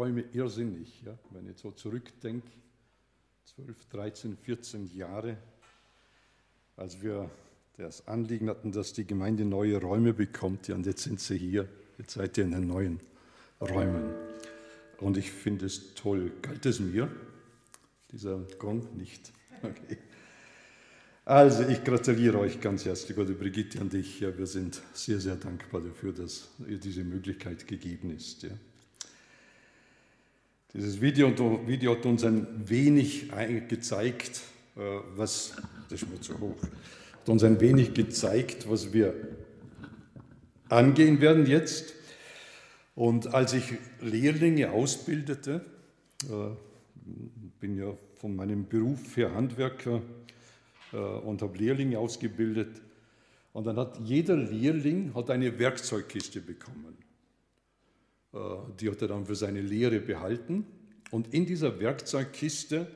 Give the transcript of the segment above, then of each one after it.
Räume irrsinnig, ja? wenn ich so zurückdenke, 12, 13, 14 Jahre, als wir das Anliegen hatten, dass die Gemeinde neue Räume bekommt, ja, und jetzt sind sie hier, jetzt seid ihr in den neuen Räumen. Und ich finde es toll. Galt es mir? Dieser Gong nicht. Okay. Also, ich gratuliere euch ganz herzlich, oder Brigitte und ich. Ja, wir sind sehr, sehr dankbar dafür, dass ihr diese Möglichkeit gegeben ist. Ja. Dieses Video, Video hat uns ein wenig gezeigt, äh, was, das ist mir zu hoch, hat uns ein wenig gezeigt, was wir angehen werden jetzt. Und als ich Lehrlinge ausbildete, äh, bin ja von meinem Beruf her Handwerker äh, und habe Lehrlinge ausgebildet, und dann hat jeder Lehrling hat eine Werkzeugkiste bekommen. Äh, die hat er dann für seine Lehre behalten. Und in dieser Werkzeugkiste,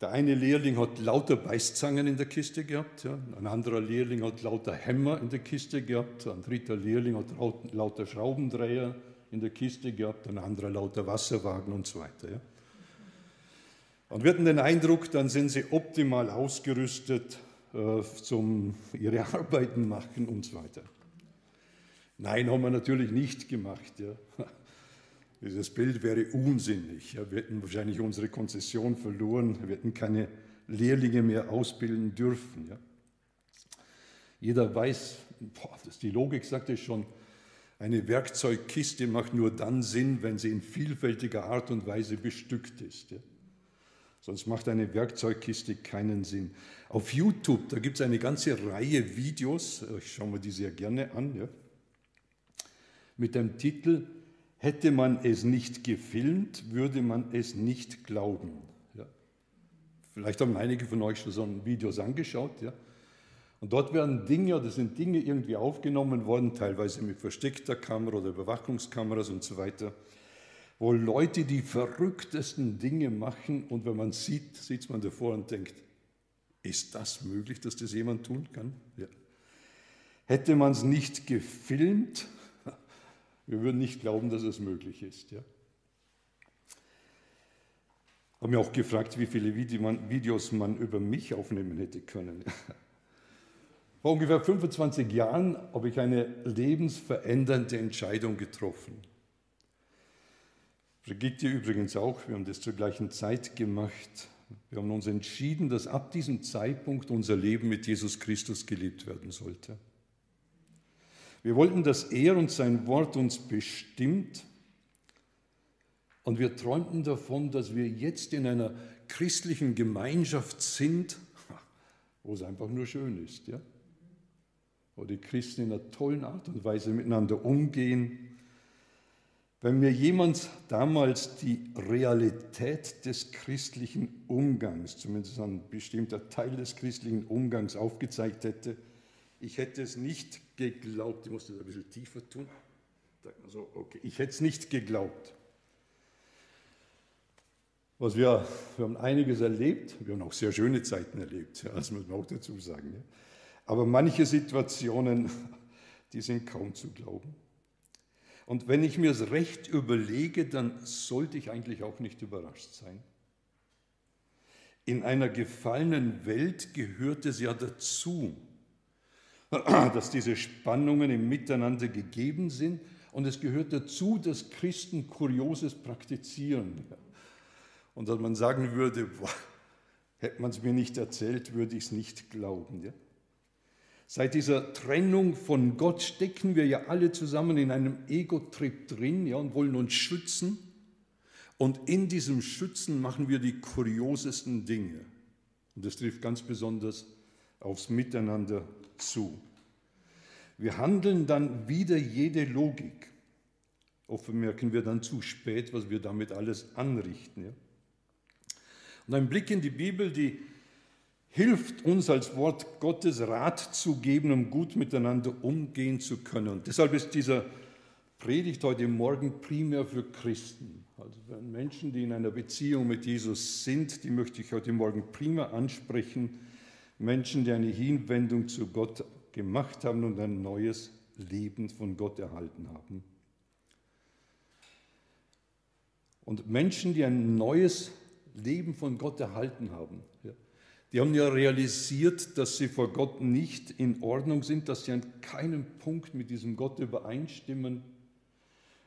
der eine Lehrling hat lauter Beißzangen in der Kiste gehabt, ja. ein anderer Lehrling hat lauter Hämmer in der Kiste gehabt, ein dritter Lehrling hat lauter Schraubendreher in der Kiste gehabt, ein anderer lauter Wasserwagen und so weiter. Ja. Und wir hatten den Eindruck, dann sind sie optimal ausgerüstet äh, zum ihre Arbeiten machen und so weiter. Nein, haben wir natürlich nicht gemacht. Ja. Dieses Bild wäre unsinnig. Ja. Wir hätten wahrscheinlich unsere Konzession verloren. Wir hätten keine Lehrlinge mehr ausbilden dürfen. Ja. Jeder weiß, boah, das die Logik sagt es schon, eine Werkzeugkiste macht nur dann Sinn, wenn sie in vielfältiger Art und Weise bestückt ist. Ja. Sonst macht eine Werkzeugkiste keinen Sinn. Auf YouTube, da gibt es eine ganze Reihe Videos, ich schaue mir die sehr gerne an, ja, mit dem Titel Hätte man es nicht gefilmt, würde man es nicht glauben. Ja. Vielleicht haben einige von euch schon so Videos angeschaut. Ja. Und dort werden Dinge, das sind Dinge irgendwie aufgenommen worden, teilweise mit versteckter Kamera oder Überwachungskameras und so weiter, wo Leute die verrücktesten Dinge machen und wenn man sieht, sitzt man davor und denkt, ist das möglich, dass das jemand tun kann? Ja. Hätte man es nicht gefilmt, wir würden nicht glauben, dass es möglich ist. Ja. Habe mir auch gefragt, wie viele Videos man über mich aufnehmen hätte können. Vor ungefähr 25 Jahren habe ich eine lebensverändernde Entscheidung getroffen. Brigitte übrigens auch, wir haben das zur gleichen Zeit gemacht. Wir haben uns entschieden, dass ab diesem Zeitpunkt unser Leben mit Jesus Christus gelebt werden sollte. Wir wollten, dass er und sein Wort uns bestimmt. Und wir träumten davon, dass wir jetzt in einer christlichen Gemeinschaft sind, wo es einfach nur schön ist. Ja? Wo die Christen in einer tollen Art und Weise miteinander umgehen. Wenn mir jemand damals die Realität des christlichen Umgangs, zumindest ein bestimmter Teil des christlichen Umgangs aufgezeigt hätte, ich hätte es nicht geglaubt. Ich musste das ein bisschen tiefer tun. So, okay. Ich hätte es nicht geglaubt. Was wir, wir haben einiges erlebt, wir haben auch sehr schöne Zeiten erlebt, das muss man auch dazu sagen. Aber manche Situationen, die sind kaum zu glauben. Und wenn ich mir es recht überlege, dann sollte ich eigentlich auch nicht überrascht sein. In einer gefallenen Welt gehört es ja dazu, dass diese Spannungen im Miteinander gegeben sind und es gehört dazu, dass Christen Kurioses praktizieren. Und dass man sagen würde, boah, hätte man es mir nicht erzählt, würde ich es nicht glauben. Ja? Seit dieser Trennung von Gott stecken wir ja alle zusammen in einem Ego-Trip drin ja, und wollen uns schützen. Und in diesem Schützen machen wir die kuriosesten Dinge. Und das trifft ganz besonders aufs Miteinander zu. Wir handeln dann wieder jede Logik. Oft merken wir dann zu spät, was wir damit alles anrichten. Ja? Und ein Blick in die Bibel, die hilft uns als Wort Gottes Rat zu geben, um gut miteinander umgehen zu können. Und deshalb ist dieser Predigt heute Morgen primär für Christen. Also für Menschen, die in einer Beziehung mit Jesus sind, die möchte ich heute Morgen primär ansprechen Menschen, die eine Hinwendung zu Gott gemacht haben und ein neues Leben von Gott erhalten haben. Und Menschen, die ein neues Leben von Gott erhalten haben, die haben ja realisiert, dass sie vor Gott nicht in Ordnung sind, dass sie an keinem Punkt mit diesem Gott übereinstimmen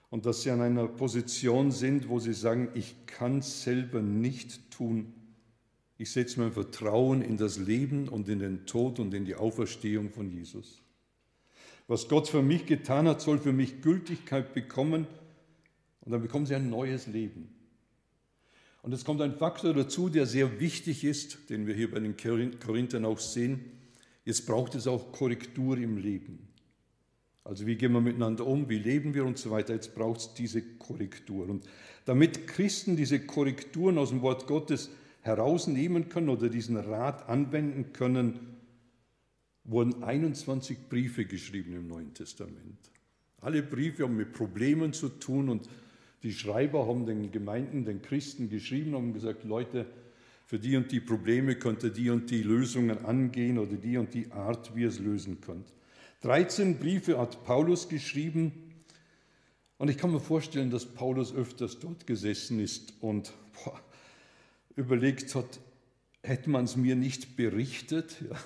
und dass sie an einer Position sind, wo sie sagen, ich kann selber nicht tun. Ich setze mein Vertrauen in das Leben und in den Tod und in die Auferstehung von Jesus. Was Gott für mich getan hat, soll für mich Gültigkeit bekommen und dann bekommen sie ein neues Leben. Und es kommt ein Faktor dazu, der sehr wichtig ist, den wir hier bei den Korinthern auch sehen. Jetzt braucht es auch Korrektur im Leben. Also wie gehen wir miteinander um, wie leben wir und so weiter. Jetzt braucht es diese Korrektur. Und damit Christen diese Korrekturen aus dem Wort Gottes herausnehmen können oder diesen Rat anwenden können, wurden 21 Briefe geschrieben im Neuen Testament. Alle Briefe haben mit Problemen zu tun und die Schreiber haben den Gemeinden, den Christen geschrieben und gesagt, Leute, für die und die Probleme könnt ihr die und die Lösungen angehen oder die und die Art, wie ihr es lösen könnt. 13 Briefe hat Paulus geschrieben und ich kann mir vorstellen, dass Paulus öfters dort gesessen ist und boah, überlegt hat, hätte man es mir nicht berichtet? Ja.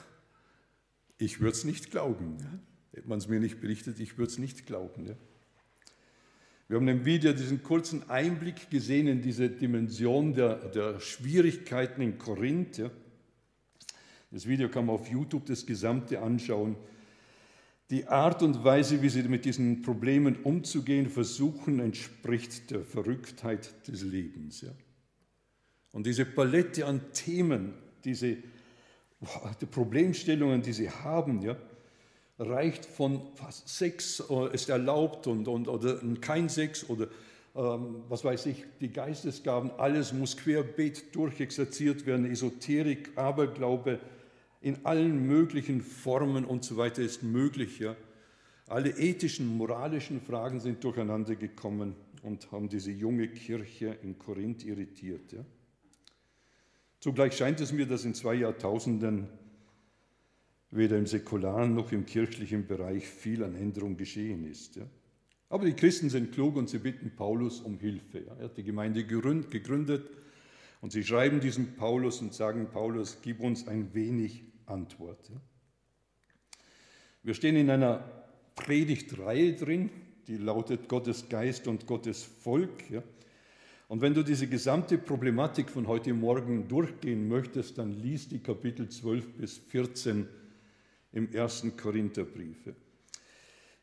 Ich würde es nicht glauben. Ja. Hätte man es mir nicht berichtet, ich würde es nicht glauben. Ja. Wir haben im Video diesen kurzen Einblick gesehen in diese Dimension der, der Schwierigkeiten in Korinth. Das Video kann man auf YouTube das Gesamte anschauen die Art und Weise, wie sie mit diesen Problemen umzugehen versuchen, entspricht der Verrücktheit des Lebens. Ja. Und diese Palette an Themen, diese die Problemstellungen, die sie haben, ja, reicht von Sex äh, ist erlaubt und, und, oder kein Sex oder ähm, was weiß ich, die Geistesgaben, alles muss querbeet durchexerziert werden, Esoterik, Aberglaube, in allen möglichen Formen und so weiter ist möglich. Ja. Alle ethischen, moralischen Fragen sind durcheinander gekommen und haben diese junge Kirche in Korinth irritiert. Ja. Zugleich scheint es mir, dass in zwei Jahrtausenden weder im säkularen noch im kirchlichen Bereich viel an Änderung geschehen ist. Ja. Aber die Christen sind klug und sie bitten Paulus um Hilfe. Ja. Er hat die Gemeinde gegründet und sie schreiben diesem Paulus und sagen, Paulus, gib uns ein wenig Antwort. Wir stehen in einer Predigtreihe drin, die lautet Gottes Geist und Gottes Volk. Und wenn du diese gesamte Problematik von heute Morgen durchgehen möchtest, dann liest die Kapitel 12 bis 14 im ersten Korintherbrief.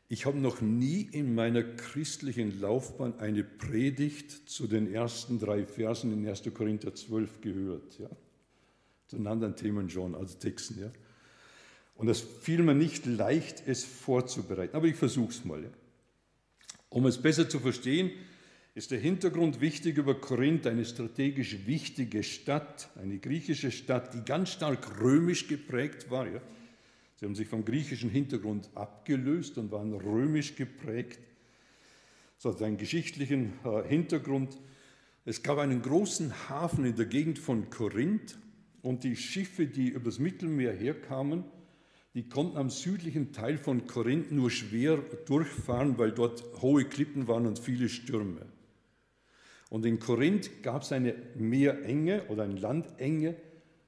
Ich habe noch nie in meiner christlichen Laufbahn eine Predigt zu den ersten drei Versen in 1. Korinther 12 gehört. Ja zu den anderen Themen schon, also Texten. Ja. Und es fiel mir nicht leicht, es vorzubereiten, aber ich versuche es mal. Ja. Um es besser zu verstehen, ist der Hintergrund wichtig über Korinth, eine strategisch wichtige Stadt, eine griechische Stadt, die ganz stark römisch geprägt war. Ja. Sie haben sich vom griechischen Hintergrund abgelöst und waren römisch geprägt. Das hat einen geschichtlichen äh, Hintergrund. Es gab einen großen Hafen in der Gegend von Korinth und die Schiffe, die übers Mittelmeer herkamen, die konnten am südlichen Teil von Korinth nur schwer durchfahren, weil dort hohe Klippen waren und viele Stürme. Und in Korinth gab es eine Meerenge oder eine Landenge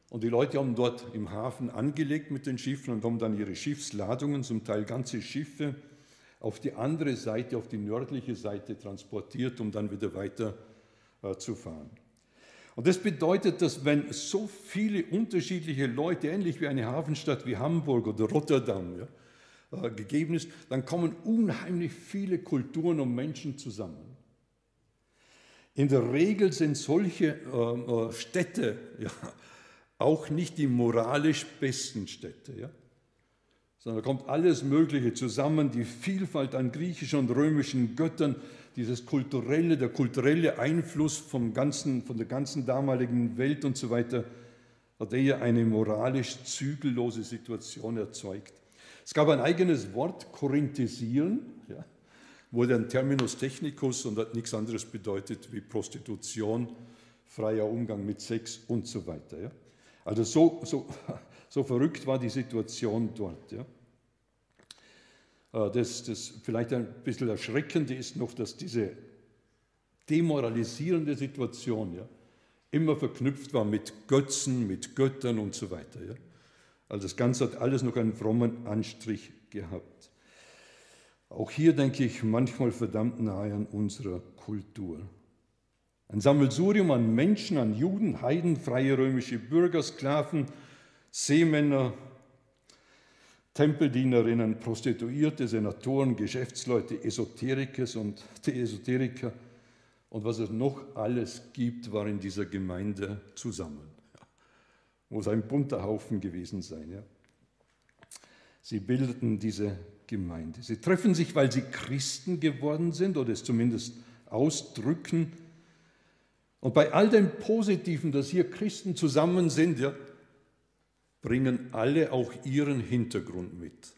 und die Leute haben dort im Hafen angelegt mit den Schiffen und haben dann ihre Schiffsladungen, zum Teil ganze Schiffe, auf die andere Seite, auf die nördliche Seite transportiert, um dann wieder weiter äh, zu fahren. Und das bedeutet, dass wenn so viele unterschiedliche Leute, ähnlich wie eine Hafenstadt wie Hamburg oder Rotterdam, ja, äh, gegeben ist, dann kommen unheimlich viele Kulturen und Menschen zusammen. In der Regel sind solche äh, äh Städte ja, auch nicht die moralisch besten Städte, ja, sondern da kommt alles Mögliche zusammen, die Vielfalt an griechischen und römischen Göttern, dieses kulturelle, der kulturelle Einfluss vom ganzen, von der ganzen damaligen Welt und so weiter, hat eher eine moralisch zügellose Situation erzeugt. Es gab ein eigenes Wort, korinthisieren, wurde ein Terminus technicus und hat nichts anderes bedeutet wie Prostitution, freier Umgang mit Sex und so weiter. Ja. Also so, so, so verrückt war die Situation dort. Ja. Äh, das, das vielleicht ein bisschen Erschreckende ist noch, dass diese demoralisierende Situation, ja, immer verknüpft war mit Götzen, mit Göttern und so weiter. Ja. Also das Ganze hat alles noch einen frommen Anstrich gehabt. Auch hier denke ich manchmal verdammt nahe an unserer Kultur. Ein Sammelsurium an Menschen, an Juden, Heiden, freie römische Bürger, Sklaven, Seemänner, Tempeldienerinnen, Prostituierte, Senatoren, Geschäftsleute, Esoterikers und die Esoteriker und was es noch alles gibt, war in dieser Gemeinde zusammen. Muss ein bunter Haufen gewesen sein. Ja. Sie bildeten diese Gemeinde. Sie treffen sich, weil sie Christen geworden sind oder es zumindest ausdrücken. Und bei all dem Positiven, dass hier Christen zusammen sind, ja, bringen alle auch ihren Hintergrund mit.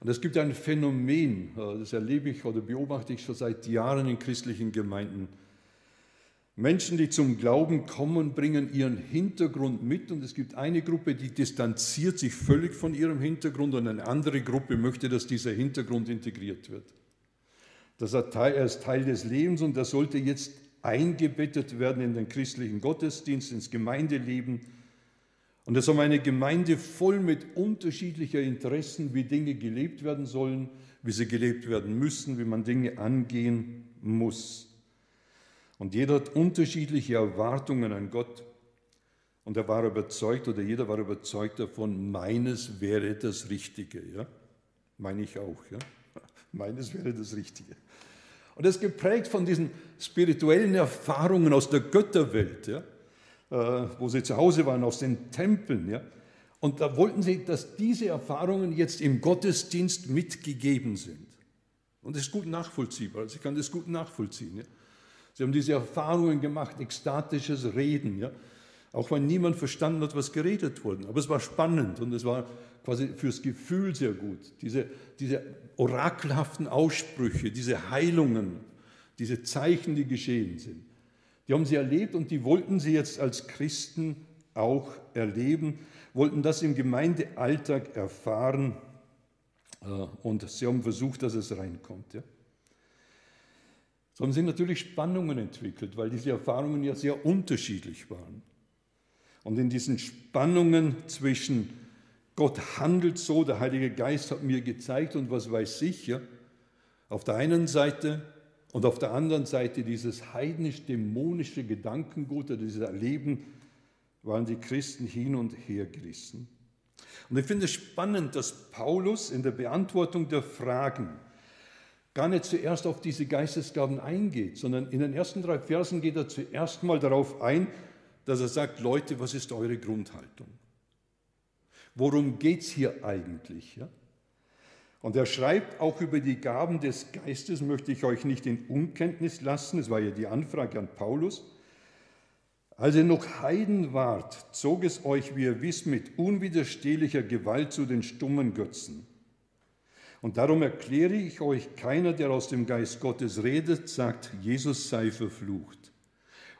Und es gibt ein Phänomen, äh, das erlebe ich oder beobachte ich schon seit Jahren in christlichen Gemeinden. Menschen, die zum Glauben kommen, bringen ihren Hintergrund mit und es gibt eine Gruppe, die distanziert sich völlig von ihrem Hintergrund und eine andere Gruppe möchte, dass dieser Hintergrund integriert wird. Das ist Teil des Lebens und das sollte jetzt eingebettet werden in den christlichen Gottesdienst, ins Gemeindeleben und es haben eine Gemeinde voll mit unterschiedlicher Interessen, wie Dinge gelebt werden sollen, wie sie gelebt werden müssen, wie man Dinge angehen muss. Und jeder hat unterschiedliche Erwartungen an Gott. Und er war überzeugt, oder jeder war überzeugt davon, meines wäre das Richtige. Ja? Meine ich auch. Ja? Meines wäre das Richtige. Und das ist geprägt von diesen spirituellen Erfahrungen aus der Götterwelt. Ja? Äh, wo sie zu Hause waren, aus den Tempeln. Ja? Und da wollten sie, dass diese Erfahrungen jetzt im Gottesdienst mitgegeben sind. Und das ist gut nachvollziehbar. Also ich kann das gut nachvollziehen. Ja? Sie haben diese Erfahrungen gemacht, ekstatisches Reden. Ja? Auch wenn niemand verstanden hat, was geredet wurde. Aber es war spannend und es war quasi fürs Gefühl sehr gut. Diese, diese orakelhaften Aussprüche, diese Heilungen, diese Zeichen, die geschehen sind. Die haben sie erlebt und die wollten sie jetzt als Christen auch erleben, wollten das im Gemeindealltag erfahren äh, und sie haben versucht, dass es reinkommt. Ja. So haben sie natürlich Spannungen entwickelt, weil diese Erfahrungen ja sehr unterschiedlich waren. Und in diesen Spannungen zwischen Gott handelt so, der Heilige Geist hat mir gezeigt und was weiß ich, ja, auf der einen Seite und auf der anderen Seite dieses heidnisch-dämonische Gedankengut oder dieses Erleben waren die Christen hin und her gerissen. Und ich finde es spannend, dass Paulus in der Beantwortung der Fragen gar nicht zuerst auf diese Geistesgaben eingeht, sondern in den ersten drei Versen geht er zuerst mal darauf ein, dass er sagt, Leute, was ist eure Grundhaltung? Worum geht es hier eigentlich? Ja? Und er schreibt auch über die Gaben des Geistes, möchte ich euch nicht in Unkenntnis lassen, es war ja die Anfrage an Paulus. Als ihr noch Heiden wart, zog es euch, wie ihr wisst, mit unwiderstehlicher Gewalt zu den stummen Götzen. Und darum erkläre ich euch, keiner, der aus dem Geist Gottes redet, sagt, Jesus sei verflucht.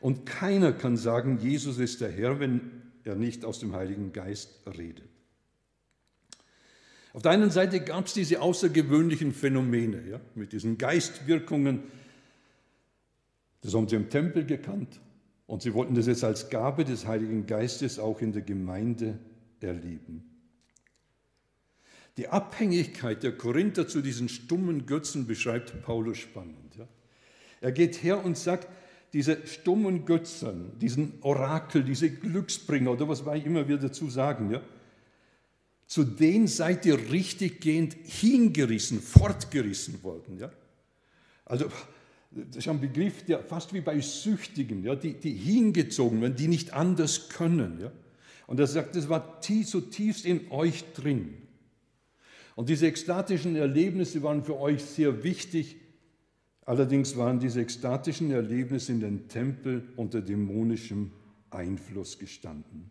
Und keiner kann sagen, Jesus ist der Herr, wenn er nicht aus dem Heiligen Geist redet. Auf der einen Seite gab es diese außergewöhnlichen Phänomene ja, mit diesen Geistwirkungen. Das haben sie im Tempel gekannt und sie wollten das jetzt als Gabe des Heiligen Geistes auch in der Gemeinde erleben. Die Abhängigkeit der Korinther zu diesen stummen Götzen beschreibt Paulus spannend. Ja. Er geht her und sagt, diese stummen Götzen, diesen Orakel, diese Glücksbringer oder was wir immer wir dazu sagen, ja, zu denen seid ihr richtiggehend hingerissen, fortgerissen worden. Ja? Also das ist ein Begriff, der fast wie bei Süchtigen, ja, die, die hingezogen werden, die nicht anders können. Ja? Und er sagt, das war tief, so tiefst in euch drin. Und diese ekstatischen Erlebnisse waren für euch sehr wichtig. Allerdings waren diese ekstatischen Erlebnisse in den Tempel unter dämonischem Einfluss gestanden.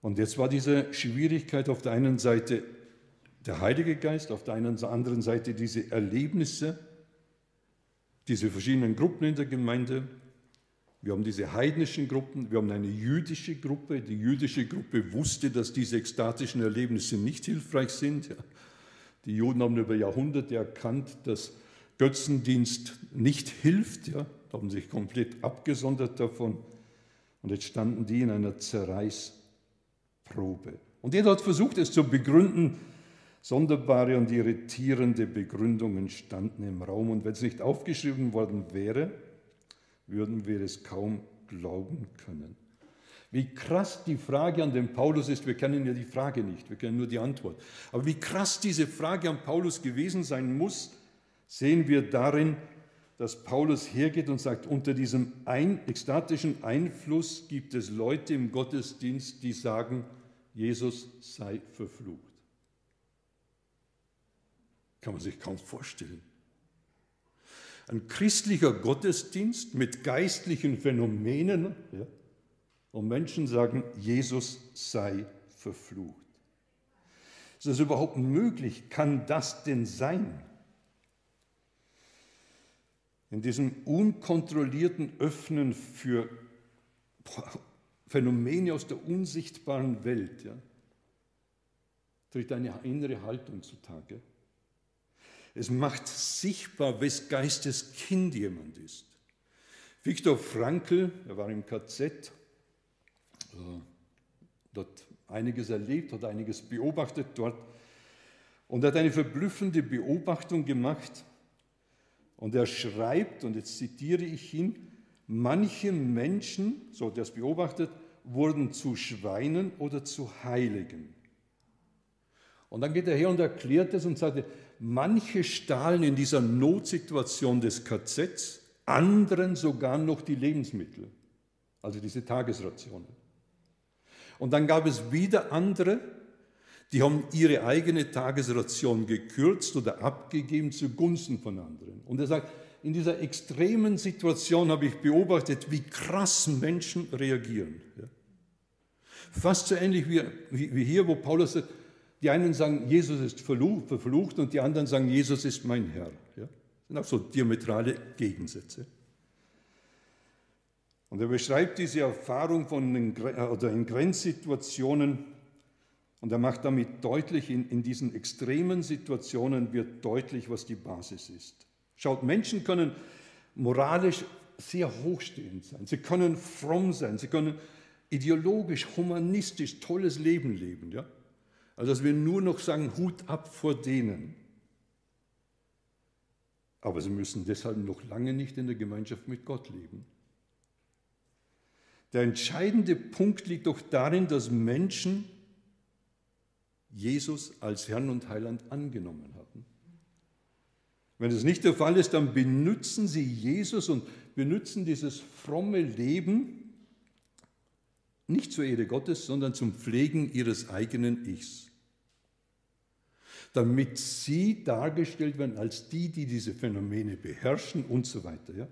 Und jetzt war diese Schwierigkeit auf der einen Seite der Heilige Geist, auf der anderen Seite diese Erlebnisse, diese verschiedenen Gruppen in der Gemeinde. Wir haben diese heidnischen Gruppen, wir haben eine jüdische Gruppe. Die jüdische Gruppe wusste, dass diese ekstatischen Erlebnisse nicht hilfreich sind. Die Juden haben über Jahrhunderte erkannt, dass Götzendienst nicht hilft, ja, haben sich komplett abgesondert davon. Und jetzt standen die in einer Zerreißprobe. Und jeder hat versucht, es zu begründen. Sonderbare und irritierende Begründungen standen im Raum. Und wenn es nicht aufgeschrieben worden wäre, würden wir es kaum glauben können. Wie krass die Frage an den Paulus ist, wir kennen ja die Frage nicht, wir kennen nur die Antwort. Aber wie krass diese Frage an Paulus gewesen sein muss, sehen wir darin, dass Paulus hergeht und sagt, unter diesem ein, ekstatischen Einfluss gibt es Leute im Gottesdienst, die sagen, Jesus sei verflucht. Kann man sich kaum vorstellen. Ein christlicher Gottesdienst mit geistlichen Phänomenen, ja, und Menschen sagen, Jesus sei verflucht. Ist das überhaupt möglich? Kann das denn sein? In diesem unkontrollierten Öffnen für Phänomene aus der unsichtbaren Welt ja, tritt eine innere Haltung zutage. Es macht sichtbar, wes Geistes Kind jemand ist. Viktor Frankl, er war im KZ, äh, dort einiges erlebt, hat einiges beobachtet dort und hat eine verblüffende Beobachtung gemacht. Und er schreibt, und jetzt zitiere ich ihn, manche Menschen, so hat er es beobachtet, wurden zu Schweinen oder zu Heiligen. Und dann geht er her und erklärt es und sagt, manche stahlen in dieser Notsituation des KZs anderen sogar noch die Lebensmittel, also diese Tagesrationen. Und dann gab es wieder andere, die haben ihre eigene Tagesration gekürzt oder abgegeben zugunsten von anderen. Und er sagt, in dieser extremen Situation habe ich beobachtet, wie krass Menschen reagieren. Fast so ähnlich wie, hier, wo Paulus sagt, die einen sagen, Jesus ist verflucht und die anderen sagen, Jesus ist mein Herr. Ja. Das sind auch so diametrale Gegensätze. Und er beschreibt diese Erfahrung von den, oder in Grenzsituationen und er macht damit deutlich, in, in diesen extremen Situationen wird deutlich, was die Basis ist. Schaut, Menschen können moralisch sehr hochstehend sein, sie können fromm sein, sie können ideologisch, humanistisch tolles Leben leben. Ja? Also dass wir nur noch sagen, Hut ab vor denen. Aber sie müssen deshalb noch lange nicht in der Gemeinschaft mit Gott leben. Der entscheidende Punkt liegt doch darin, dass Menschen Jesus als Herrn und Heiland angenommen haben. Wenn es nicht der Fall ist, dann benutzen sie Jesus und benutzen dieses fromme Leben nicht zur Ehre Gottes, sondern zum Pflegen ihres eigenen Ichs. Damit sie dargestellt werden als die, die diese Phänomene beherrschen und so weiter. Ja?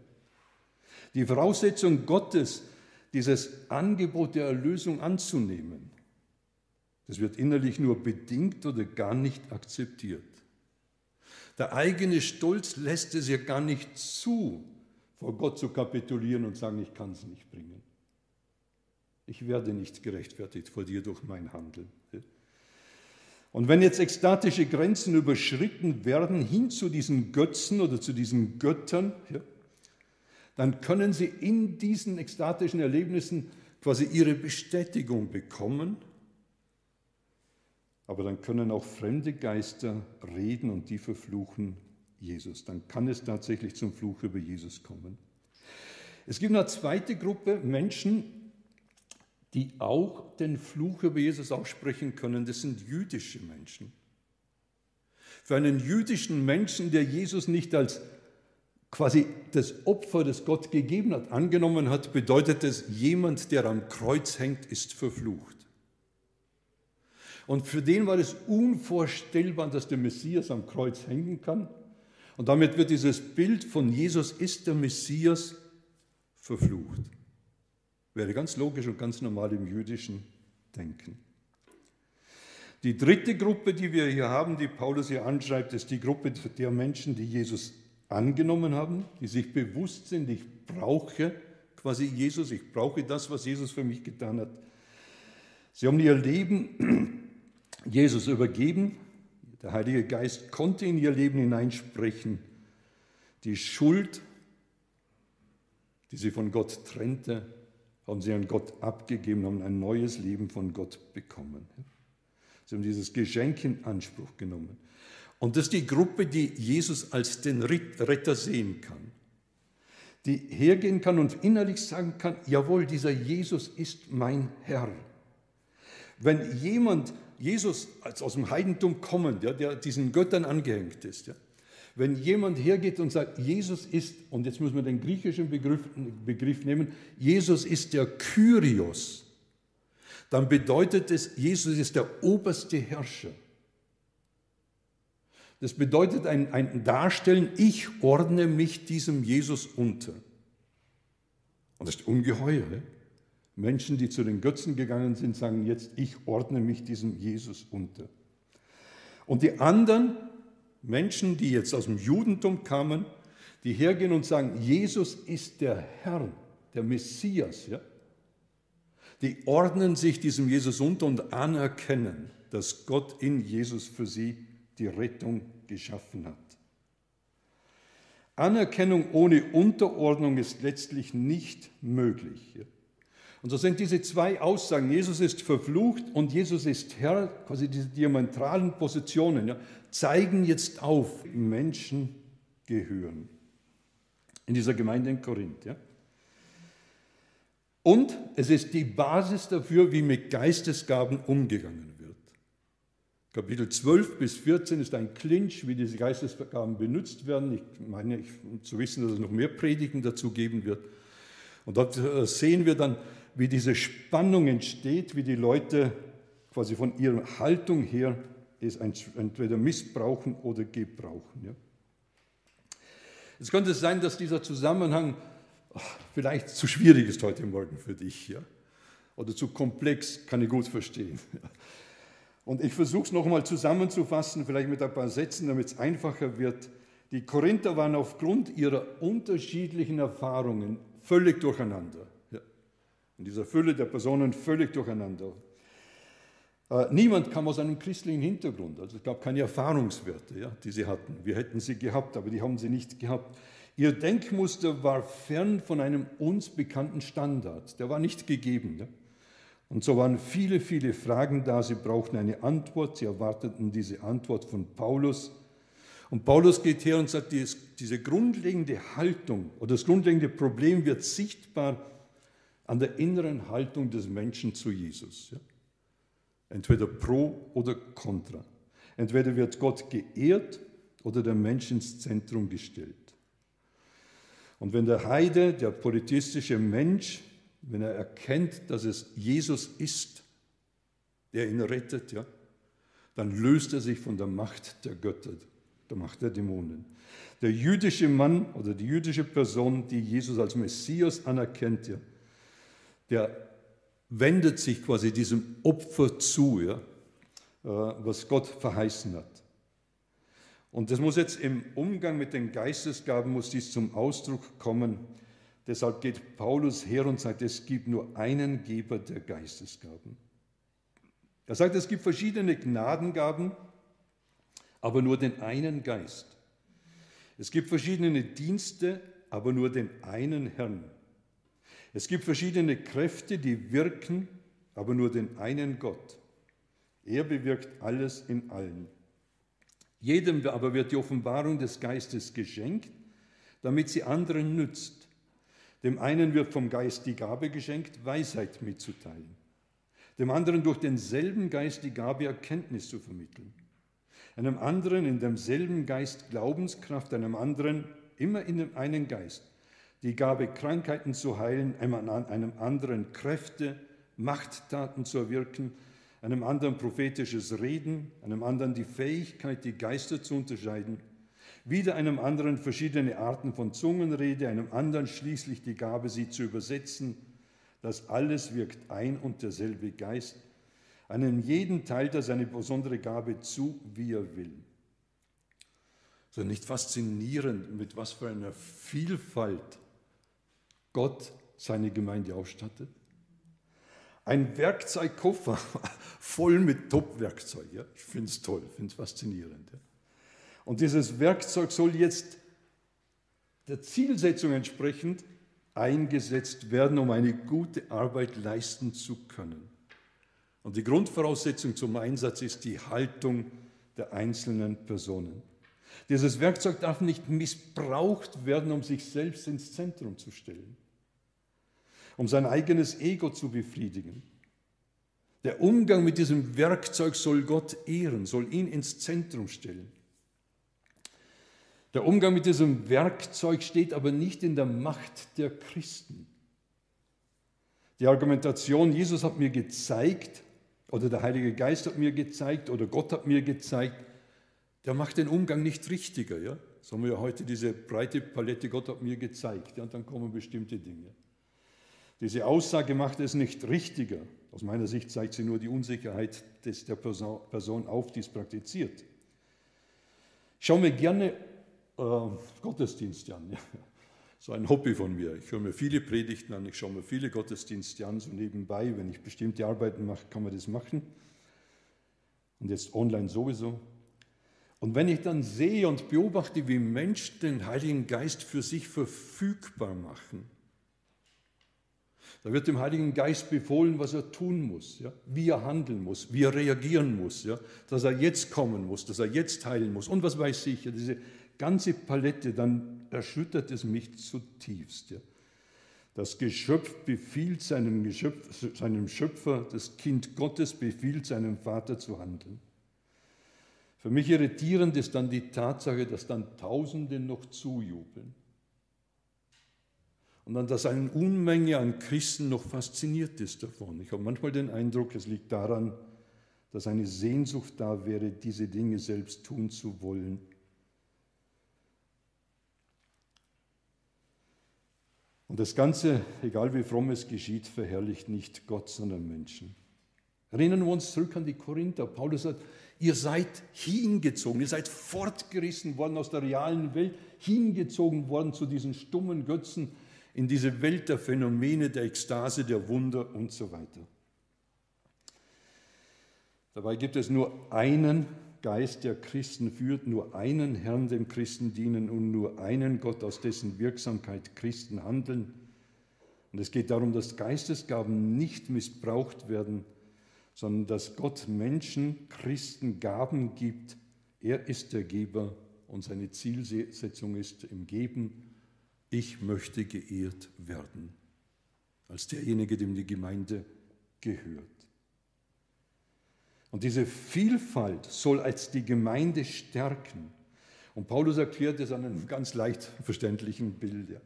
Die Voraussetzung Gottes dieses Angebot der Erlösung anzunehmen. Das wird innerlich nur bedingt oder gar nicht akzeptiert. Der eigene Stolz lässt es ja gar nicht zu, vor Gott zu kapitulieren und sagen, ich kann es nicht bringen. Ich werde nicht gerechtfertigt vor dir durch mein Handeln. Und wenn jetzt ekstatische Grenzen überschritten werden hin zu diesen Götzen oder zu diesen Göttern, ja, dann können sie in diesen ekstatischen Erlebnissen quasi ihre Bestätigung bekommen. Aber dann können auch fremde Geister reden und die verfluchen Jesus. Dann kann es tatsächlich zum Fluch über Jesus kommen. Es gibt eine zweite Gruppe Menschen, die auch den Fluch über Jesus aussprechen können. Das sind jüdische Menschen. Für einen jüdischen Menschen, der Jesus nicht als quasi das Opfer, das Gott gegeben hat, angenommen hat, bedeutet es, jemand, der am Kreuz hängt, ist verflucht. Und für den war es unvorstellbar, dass der Messias am Kreuz hängen kann. Und damit wird dieses Bild von Jesus ist der Messias verflucht. Wäre ganz logisch und ganz normal im jüdischen Denken. Die dritte Gruppe, die wir hier haben, die Paulus hier anschreibt, ist die Gruppe der Menschen, die Jesus angenommen haben, die sich bewusst sind, ich brauche quasi Jesus, ich brauche das, was Jesus für mich getan hat. Sie haben ihr Leben Jesus übergeben, Der Heilige Geist konnte in ihr Leben hineinsprechen. Die Schuld, die sie von Gott trennte, haben sie an Gott abgegeben, haben ein neues Leben von Gott bekommen. Sie haben dieses Geschenk in Anspruch genommen. Und das ist die Gruppe, die Jesus als den Retter sehen kann. Die hergehen kann und innerlich sagen kann, jawohl, dieser Jesus ist mein Herr. Wenn jemand, Jesus als aus dem Heidentum kommend, ja, der diesen Göttern angehängt ist, ja, wenn jemand hergeht und sagt, Jesus ist, und jetzt müssen wir den griechischen Begriff, Begriff nehmen, Jesus ist der Kyrios, dann bedeutet es, Jesus ist der oberste Herrscher. Das bedeutet ein, ein Darstellen, ich ordne mich diesem Jesus unter. Und das ist ungeheuer. Ne? Menschen, die zu den Götzen gegangen sind, sagen jetzt, ich ordne mich diesem Jesus unter. Und die anderen Menschen, die jetzt aus dem Judentum kamen, die hergehen und sagen, Jesus ist der Herr, der Messias, ja? die ordnen sich diesem Jesus unter und anerkennen, dass Gott in Jesus für sie die Rettung geschaffen hat. Anerkennung ohne Unterordnung ist letztlich nicht möglich. Und so sind diese zwei Aussagen, Jesus ist verflucht und Jesus ist Herr, quasi diese diametralen Positionen, ja, zeigen jetzt auf, Menschen gehören. In dieser Gemeinde in Korinth. Ja. Und es ist die Basis dafür, wie mit Geistesgaben umgegangen wird. Kapitel 12 bis 14 ist ein Clinch, wie diese Geistesgaben benutzt werden. Ich meine ich, zu wissen, dass es noch mehr Predigen dazu geben wird. Und dort äh, sehen wir dann, wie diese Spannung entsteht, wie die Leute quasi von ihrer Haltung her es entweder missbrauchen oder gebrauchen. Ja. Es könnte sein, dass dieser Zusammenhang vielleicht zu schwierig ist heute Morgen für dich ja? oder zu komplex, kann ich gut verstehen. Und ich versuche es nochmal zusammenzufassen, vielleicht mit ein paar Sätzen, damit es einfacher wird. Die Korinther waren aufgrund ihrer unterschiedlichen Erfahrungen völlig durcheinander. In dieser Fülle der Personen völlig durcheinander. Äh, niemand kam aus einem christlichen Hintergrund, also es gab keine Erfahrungswerte, ja, die sie hatten. Wir hätten sie gehabt, aber die haben sie nicht gehabt. Ihr Denkmuster war fern von einem uns bekannten Standard, der war nicht gegeben. Ja. Und so waren viele, viele Fragen da, sie brauchten eine Antwort, sie erwarteten diese Antwort von Paulus. Und Paulus geht her und sagt, diese grundlegende Haltung oder das grundlegende Problem wird sichtbar an der inneren Haltung des Menschen zu Jesus. Ja. Entweder pro oder contra. Entweder wird Gott geehrt oder der Mensch ins Zentrum gestellt. Und wenn der Heide, der politistische Mensch, wenn er erkennt, dass es Jesus ist, der ihn rettet, ja, dann löst er sich von der Macht der Götter, der Macht der Dämonen. Der jüdische Mann oder die jüdische Person, die Jesus als Messias anerkennt, ja, der wendet sich quasi diesem Opfer zu, ja, äh, was Gott verheißen hat. Und das muss jetzt im Umgang mit den Geistesgaben, muss dies zum Ausdruck kommen. Deshalb geht Paulus her und sagt, es gibt nur einen Geber der Geistesgaben. Er sagt, es gibt verschiedene Gnadengaben, aber nur den einen Geist. Es gibt verschiedene Dienste, aber nur den einen Herrn. Es gibt verschiedene Kräfte, die wirken, aber nur den einen Gott. Er bewirkt alles in allen. Jedem aber wird die Offenbarung des Geistes geschenkt, damit sie anderen nützt. Dem einen wird vom Geist die Gabe geschenkt, Weisheit mitzuteilen. Dem anderen durch denselben Geist die Gabe, Erkenntnis zu vermitteln. Einem anderen in demselben Geist Glaubenskraft, einem anderen immer in dem einen Geist die Gabe, Krankheiten zu heilen, einem anderen Kräfte, Machttaten zu erwirken, einem anderen prophetisches Reden, einem anderen die Fähigkeit, die Geister zu unterscheiden, wieder einem anderen verschiedene Arten von Zungenrede, einem anderen schließlich die Gabe, sie zu übersetzen. Das alles wirkt ein und derselbe Geist, einem jeden teilt er seine besondere Gabe zu, wie er will. So nicht faszinierend, mit was für einer Vielfalt Gott seine Gemeinde ausstattet? Ein Werkzeugkoffer voll mit Top-Werkzeug. Ja? Ich finde es toll, finde es faszinierend. Ja? Und dieses Werkzeug soll jetzt der Zielsetzung entsprechend eingesetzt werden, um eine gute Arbeit leisten zu können. Und die Grundvoraussetzung zum Einsatz ist die Haltung der einzelnen Personen. Dieses Werkzeug darf nicht missbraucht werden, um sich selbst ins Zentrum zu stellen, um sein eigenes Ego zu befriedigen. Der Umgang mit diesem Werkzeug soll Gott ehren, soll ihn ins Zentrum stellen. Der Umgang mit diesem Werkzeug steht aber nicht in der Macht der Christen. Die Argumentation, Jesus hat mir gezeigt, oder der Heilige Geist hat mir gezeigt, oder Gott hat mir gezeigt, der macht den Umgang nicht richtiger. Ja? So haben wir ja heute diese breite Palette, Gott hat mir gezeigt, ja, und dann kommen bestimmte Dinge. Diese Aussage macht es nicht richtiger. Aus meiner Sicht zeigt sie nur die Unsicherheit des, der Person auf, die es praktiziert. Ich schaue mir gerne äh, Gottesdienste an. Ja. So ein Hobby von mir. Ich höre mir viele Predigten an, ich schaue mir viele Gottesdienste an, so nebenbei. Wenn ich bestimmte Arbeiten mache, kann man das machen. Und jetzt online sowieso. Und wenn ich dann sehe und beobachte, wie Menschen den Heiligen Geist für sich verfügbar machen, da wird dem Heiligen Geist befohlen, was er tun muss, ja? wie er handeln muss, wie er reagieren muss, ja? dass er jetzt kommen muss, dass er jetzt heilen muss und was weiß ich. Ja? Diese ganze Palette, dann erschüttert es mich zutiefst. Ja. Das Geschöpf befiehlt seinem, Geschöpf, seinem Schöpfer, das Kind Gottes befiehlt seinem Vater zu handeln. Für mich irritierend ist dann die Tatsache, dass dann Tausende noch zujubeln. Und dann, dass eine Unmenge an Christen noch fasziniert ist davon. Ich habe manchmal den Eindruck, es liegt daran, dass eine Sehnsucht da wäre, diese Dinge selbst tun zu wollen. Und das Ganze, egal wie fromm es geschieht, verherrlicht nicht Gott, sondern Menschen. Erinnern wir uns zurück an die Korinther. Paulus sagt, ihr seid hingezogen, ihr seid fortgerissen worden aus der realen Welt, hingezogen worden zu diesen stummen Götzen, in diese Welt der Phänomene, der Ekstase, der Wunder und so weiter. Dabei gibt es nur einen Geist der Christen führt, nur einen Herrn dem Christen dienen und nur einen Gott, aus dessen Wirksamkeit Christen handeln. Und es geht darum, dass Geistesgaben nicht missbraucht werden, sondern dass Gott Menschen, Christen Gaben gibt. Er ist der Geber und seine Zielsetzung ist im Geben, ich möchte geehrt werden, als derjenige, dem die Gemeinde gehört. Und diese Vielfalt soll als die Gemeinde stärken. Und Paulus erklärt es an einem ganz leicht verständlichen Bild.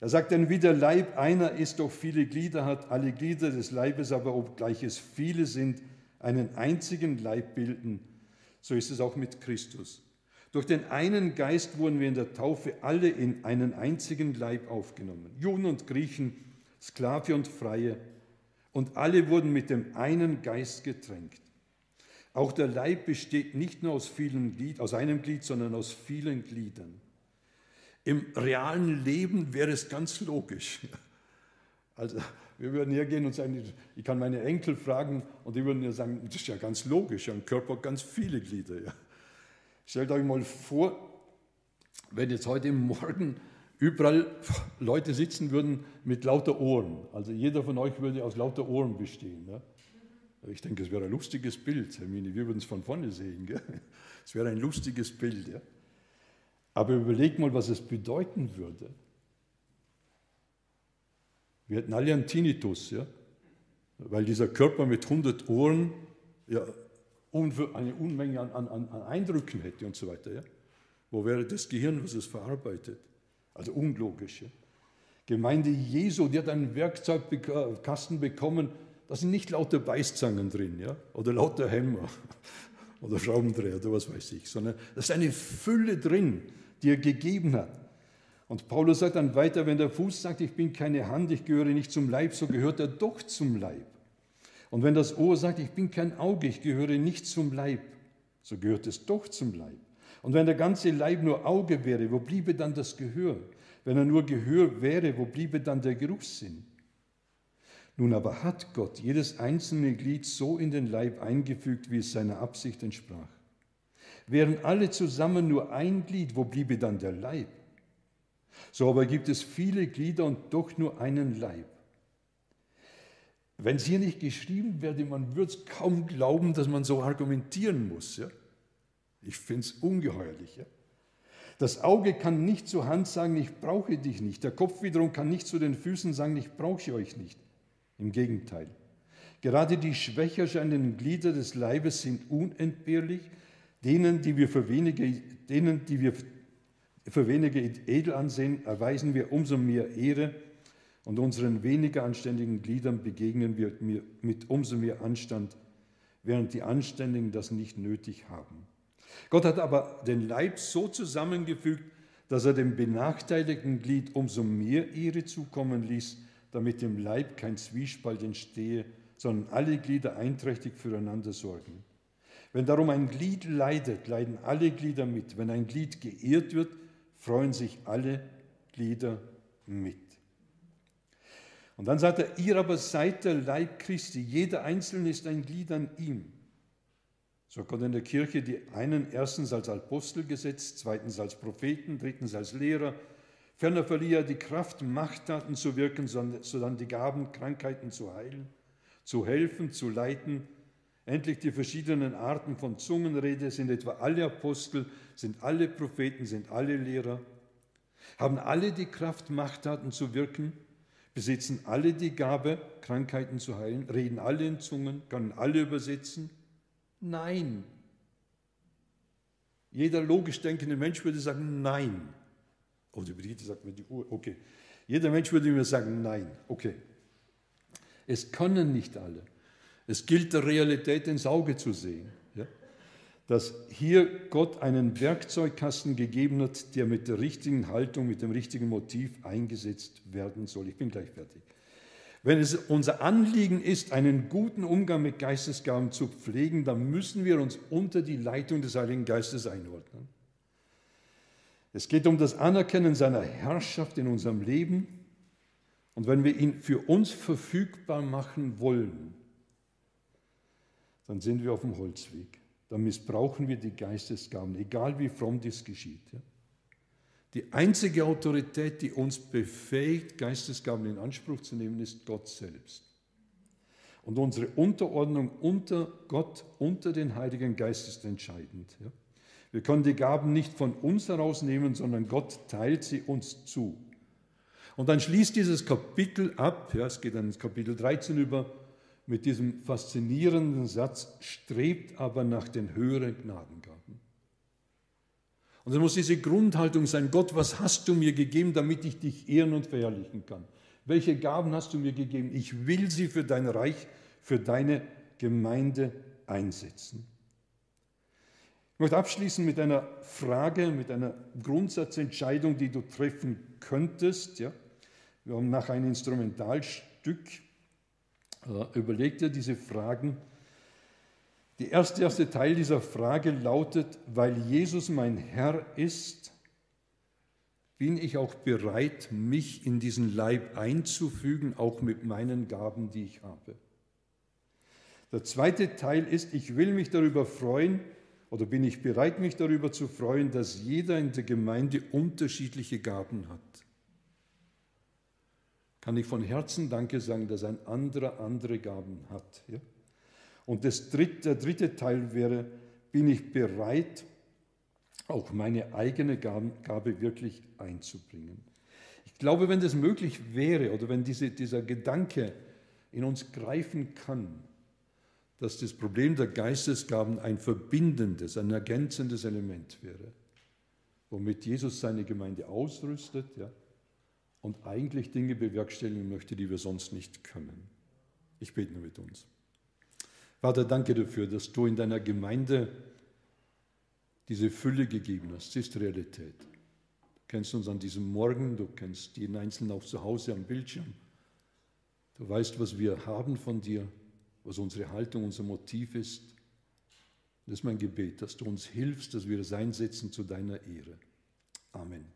Er sagt, denn wie der Leib einer ist, doch viele Glieder hat, alle Glieder des Leibes aber, obgleich es viele sind, einen einzigen Leib bilden, so ist es auch mit Christus. Durch den einen Geist wurden wir in der Taufe alle in einen einzigen Leib aufgenommen. Juden und Griechen, Sklave und Freie. Und alle wurden mit dem einen Geist getränkt. Auch der Leib besteht nicht nur aus, vielen Glied, aus einem Glied, sondern aus vielen Gliedern. Im realen Leben wäre es ganz logisch. Also wir würden hergehen und sagen, ich kann meine Enkel fragen und die würden ja sagen, das ist ja ganz logisch, ein Körper hat ganz viele Glieder. Ja. Stellt euch mal vor, wenn jetzt heute Morgen überall Leute sitzen würden mit lauter Ohren. Also jeder von euch würde aus lauter Ohren bestehen. Ja. Ich denke, es wäre ein lustiges Bild, Hermine. Wir würden es von vorne sehen. Es wäre ein lustiges Bild. Ja? Aber überleg mal, was es bedeuten würde. Wir hätten alle einen Tinnitus, ja? weil dieser Körper mit 100 Ohren ja, eine Unmenge an, an, an Eindrücken hätte und so weiter. Ja? Wo wäre das Gehirn, was es verarbeitet? Also unlogisch. Ja? Gemeinde Jesu, die hat einen Werkzeugkasten bekommen, da sind nicht lauter Beißzangen drin ja? oder lauter Hämmer oder Schraubendreher oder was weiß ich, sondern da ist eine Fülle drin, die er gegeben hat. Und Paulus sagt dann weiter, wenn der Fuß sagt, ich bin keine Hand, ich gehöre nicht zum Leib, so gehört er doch zum Leib. Und wenn das Ohr sagt, ich bin kein Auge, ich gehöre nicht zum Leib, so gehört es doch zum Leib. Und wenn der ganze Leib nur Auge wäre, wo bliebe dann das Gehör? Wenn er nur Gehör wäre, wo bliebe dann der Geruchssinn? Nun aber hat Gott jedes einzelne Glied so in den Leib eingefügt, wie es seiner Absicht entsprach. Wären alle zusammen nur ein Glied, wo bliebe dann der Leib? So aber gibt es viele Glieder und doch nur einen Leib. Wenn es hier nicht geschrieben werde, man würde es kaum glauben, dass man so argumentieren muss. Ja? Ich finde es ungeheuerlich. Ja? Das Auge kann nicht zur Hand sagen, ich brauche dich nicht. Der Kopf wiederum kann nicht zu den Füßen sagen, ich brauche euch nicht. Im Gegenteil. Gerade die schwächer erscheinenden Glieder des Leibes sind unentbehrlich, denen, die wir für wenige, denen, die wir für wenige edel ansehen, erweisen wir umso mehr Ehre und unseren weniger anständigen Gliedern begegnen wir mit umso mehr Anstand, während die Anständigen das nicht nötig haben. Gott hat aber den Leib so zusammengefügt, dass er dem benachteiligten Glied umso mehr Ehre zukommen ließ, damit im Leib kein Zwiespalt entstehe, sondern alle Glieder einträchtig füreinander sorgen. Wenn darum ein Glied leidet, leiden alle Glieder mit. Wenn ein Glied geehrt wird, freuen sich alle Glieder mit. Und dann sagt er, ihr aber seid der Leib Christi, jeder Einzelne ist ein Glied an ihm. So Gott in der Kirche die einen erstens als Apostel gesetzt, zweitens als Propheten, drittens als Lehrer. Ferner verlieh er die Kraft, Machttaten zu wirken, sondern die Gaben, Krankheiten zu heilen, zu helfen, zu leiten. Endlich die verschiedenen Arten von Zungenrede sind etwa alle Apostel, sind alle Propheten, sind alle Lehrer. Haben alle die Kraft, Machttaten zu wirken? Besitzen alle die Gabe, Krankheiten zu heilen? Reden alle in Zungen? Können alle übersetzen? Nein. Jeder logisch denkende Mensch würde sagen Nein. Oder Brigitte sagt mir die Uhr, okay. Jeder Mensch würde mir sagen Nein, okay. Es können nicht alle. Es gilt der Realität ins Auge zu sehen. Ja? Dass hier Gott einen Werkzeugkasten gegeben hat, der mit der richtigen Haltung, mit dem richtigen Motiv eingesetzt werden soll. Ich bin gleich fertig. Wenn es unser Anliegen ist, einen guten Umgang mit Geistesgaben zu pflegen, dann müssen wir uns unter die Leitung des Heiligen Geistes einordnen. Es geht um das Anerkennen seiner Herrschaft in unserem Leben. Und wenn wir ihn für uns verfügbar machen wollen, dann sind wir auf dem Holzweg. Dann missbrauchen wir die Geistesgaben, egal wie fromm dies geschieht. Die einzige Autorität, die uns befähigt, Geistesgaben in Anspruch zu nehmen, ist Gott selbst. Und unsere Unterordnung unter Gott, unter den Heiligen Geist ist entscheidend. Wir können die Gaben nicht von uns herausnehmen, sondern Gott teilt sie uns zu. Und dann schließt dieses Kapitel ab, ja, es geht dann ins Kapitel 13 über, mit diesem faszinierenden Satz, strebt aber nach den höheren Gnadengaben. Und es muss diese Grundhaltung sein, Gott, was hast du mir gegeben, damit ich dich ehren und verherrlichen kann? Welche Gaben hast du mir gegeben? Ich will sie für dein Reich, für deine Gemeinde einsetzen. Ich möchte abschließen mit einer Frage, mit einer Grundsatzentscheidung, die du treffen könntest. Ja? Wir haben nach einem Instrumentalstück überlegt dir diese Fragen. Der erste, erste Teil dieser Frage lautet, weil Jesus mein Herr ist, bin ich auch bereit, mich in diesen Leib einzufügen, auch mit meinen Gaben, die ich habe. Der zweite Teil ist, ich will mich darüber freuen oder bin ich bereit, mich darüber zu freuen, dass jeder in der Gemeinde unterschiedliche Gaben hat. Kann ich von Herzen Danke sagen, dass ein anderer andere Gaben hat. Ja? Und das dritte, der dritte Teil wäre, bin ich bereit, auch meine eigene Gabe wirklich einzubringen. Ich glaube, wenn das möglich wäre oder wenn diese, dieser Gedanke in uns greifen kann, dass das Problem der Geistesgaben ein verbindendes, ein ergänzendes Element wäre, womit Jesus seine Gemeinde ausrüstet ja, und eigentlich Dinge bewerkstelligen möchte, die wir sonst nicht können. Ich bete nur mit uns. Vater, danke dafür, dass du in deiner Gemeinde diese Fülle gegeben hast. Das ist Realität. Du kennst uns an diesem Morgen, du kennst jeden Einzelnen auch zu Hause am Bildschirm. Du weißt, was wir haben von dir, was unsere Haltung, unser Motiv ist. Das ist mein Gebet, dass du uns hilfst, dass wir es einsetzen zu deiner Ehre. Amen.